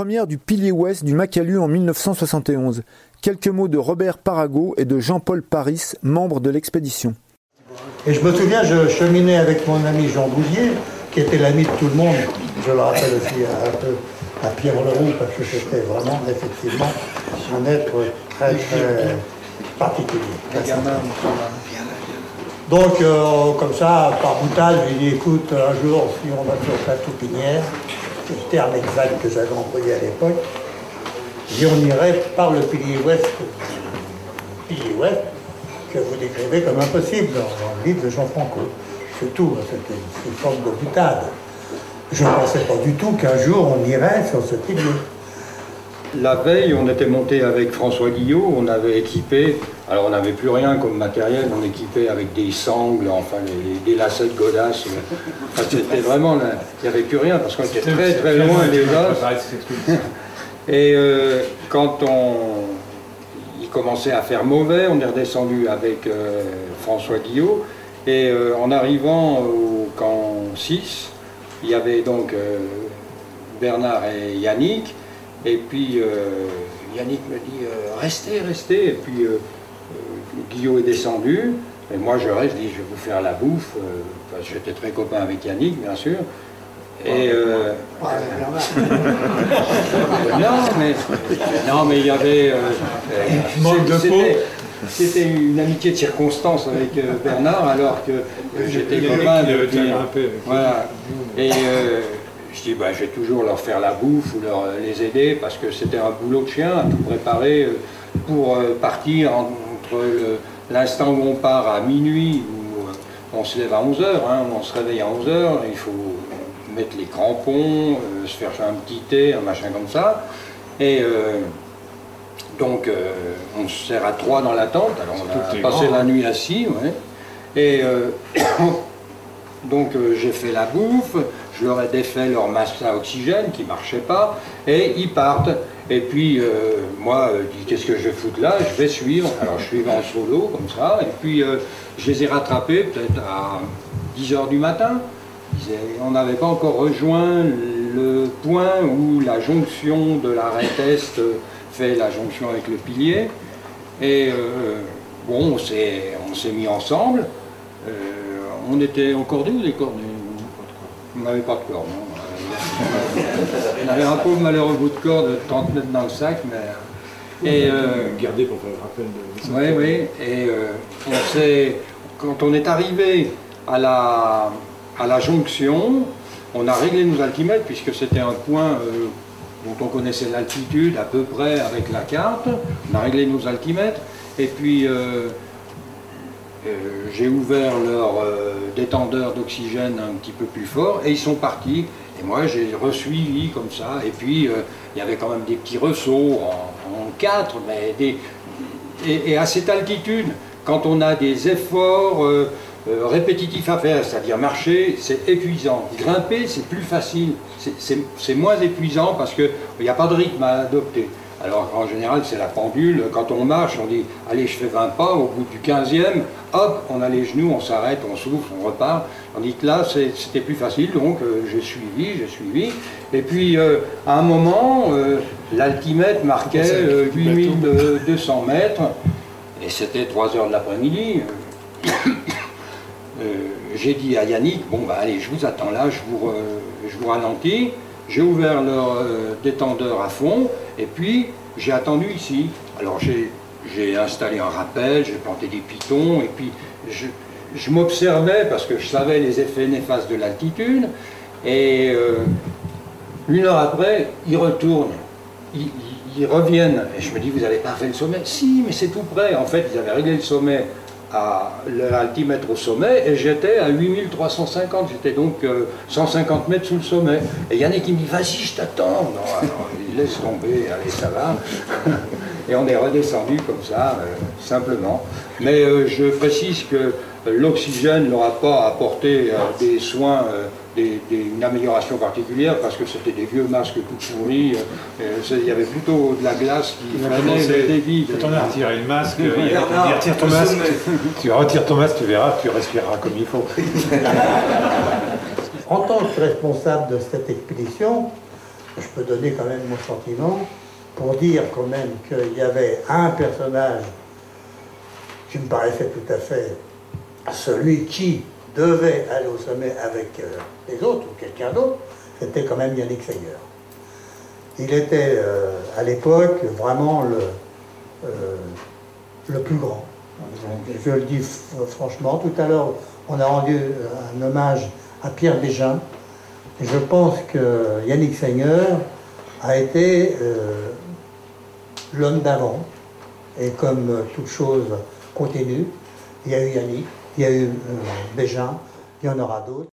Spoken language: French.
première du pilier ouest du Macalu en 1971. Quelques mots de Robert Parago et de Jean-Paul Paris, membres de l'expédition. Et je me souviens, je cheminais avec mon ami Jean Bouvier, qui était l'ami de tout le monde. Je le rappelle aussi un peu à Pierre Leroux, parce que c'était vraiment, effectivement, un être très, très particulier. Donc, euh, comme ça, par boutade, j'ai dit, écoute, un jour, si on va sur la toupinière, le terme exact que j'avais employé à l'époque, et on irait par le pilier ouest, pilier ouest, que vous décrivez comme impossible dans, le livre de Jean Franco. C'est tout, hein, c'était une forme de boutade. Je ne pensais pas du tout qu'un jour on irait sur ce pilier. La veille, on était monté avec François Guillot, on avait équipé, alors on n'avait plus rien comme matériel, on équipait avec des sangles, enfin des lacets de godasses. c'était vraiment, il n'y avait plus rien parce qu'on était très très loin des os. Et euh, quand on, il commençait à faire mauvais, on est redescendu avec euh, François Guillot. Et euh, en arrivant au camp 6, il y avait donc Bernard et Yannick. Et puis Yannick me dit restez, restez. Et puis Guillot est descendu. Et moi je reste, je dis je vais vous faire la bouffe. J'étais très copain avec Yannick, bien sûr. Et euh, non, mais non, mais il y avait euh, C'était une amitié de circonstance avec euh, Bernard, alors que j'étais copain de voilà. Et je dis, bah, je vais toujours leur faire la bouffe ou leur, les aider parce que c'était un boulot de chien à tout préparer pour partir entre l'instant où on part à minuit, où on se lève à 11h, hein, on se réveille à 11h, il faut mettre les crampons, euh, se faire un petit thé, un machin comme ça. Et euh, donc, euh, on se sert à trois dans la tente. Alors, on a passé la nuit assis, ouais. Et donc, j'ai fait la bouffe, je leur ai défait leur masque à oxygène qui ne marchait pas, et ils partent. Et puis, moi, je dis, qu'est-ce que je vais foutre là? Je vais suivre. Alors, je suis en solo, comme ça, et puis, je les ai rattrapés peut-être à 10 h du matin on n'avait pas encore rejoint le point où la jonction de l'arête est fait la jonction avec le pilier. Et euh, bon, on s'est mis ensemble. Euh, on était encore deux ou des cordes On n'avait pas de corde, non On avait un pauvre malheureux bout de corde de 30 mètres dans le sac, mais. Et, euh, Gardé pour faire le rappel de. Oui, oui. Et on quand on est arrivé à la, à la jonction, on a réglé nos altimètres puisque c'était un point euh, dont on connaissait l'altitude à peu près avec la carte. On a réglé nos altimètres et puis euh, euh, j'ai ouvert leur détendeur d'oxygène un petit peu plus fort et ils sont partis. Et moi j'ai resuivi comme ça. Et puis il y avait quand même des petits ressauts en, quatre, mais et, à cette altitude, quand on a des efforts euh, répétitif à faire, c'est-à-dire marcher, c'est épuisant. Grimper, c'est plus facile, c'est moins épuisant parce qu'il n'y a pas de rythme à adopter. Alors en général, c'est la pendule. Quand on marche, on dit allez, je fais 20 pas. Au bout du 15e, hop, on a les genoux, on s'arrête, on souffle, on repart. On dit que là, c'était plus facile. Donc euh, j'ai suivi, j'ai suivi. Et puis euh, à un moment, l'altimètre marquait 8200 mètres. Et c'était 3 heures de l'après-midi. Euh, j'ai dit à Yannick, bon bah allez, je vous attends là, je vous, je vous ralentis. J'ai ouvert leur euh, détendeur à fond, et puis j'ai attendu ici. Alors j'ai installé un rappel, j'ai planté des pitons, et puis je, je m'observais parce que je savais les effets néfastes de l'altitude, et euh, une heure après, ils retournent. Ils, ils, reviennent, et je me dis, vous n'avez pas fait le sommet? Si, mais c'est tout près. En fait, ils avaient réglé le sommet à l'altimètre au sommet et j'étais à 8350, j'étais donc 150 euh, mètres sous le sommet. Et Yannick il me dit vas-y je t'attends. Non, il laisse tomber, allez ça va. et on est redescendu comme ça, euh, simplement. Mais euh, je précise que l'oxygène n'aura pas apporté des soins une amélioration particulière parce que c'était des vieux masques tout pourris. Euh, il y avait plutôt de la glace qui freinait le débit. Quand on a retiré le masque, il retire ton masque, tu retires ton masque, tu verras, tu respireras comme il faut. en tant que responsable de cette expédition, je peux donner quand même mon sentiment pour dire quand même qu'il y avait un personnage qui me paraissait tout à fait celui qui devait aller au sommet avec euh, les autres ou quelqu'un d'autre, c'était quand même Yannick Seigneur. Il était euh, à l'époque vraiment le, euh, le plus grand. Je le dis franchement. Tout à l'heure, on a rendu un hommage à Pierre Bégin. Je pense que Yannick Seigneur a été l'homme d'avant. Et comme toute chose continue, il y a eu Yannick, il y a eu Bégin, il y en aura d'autres.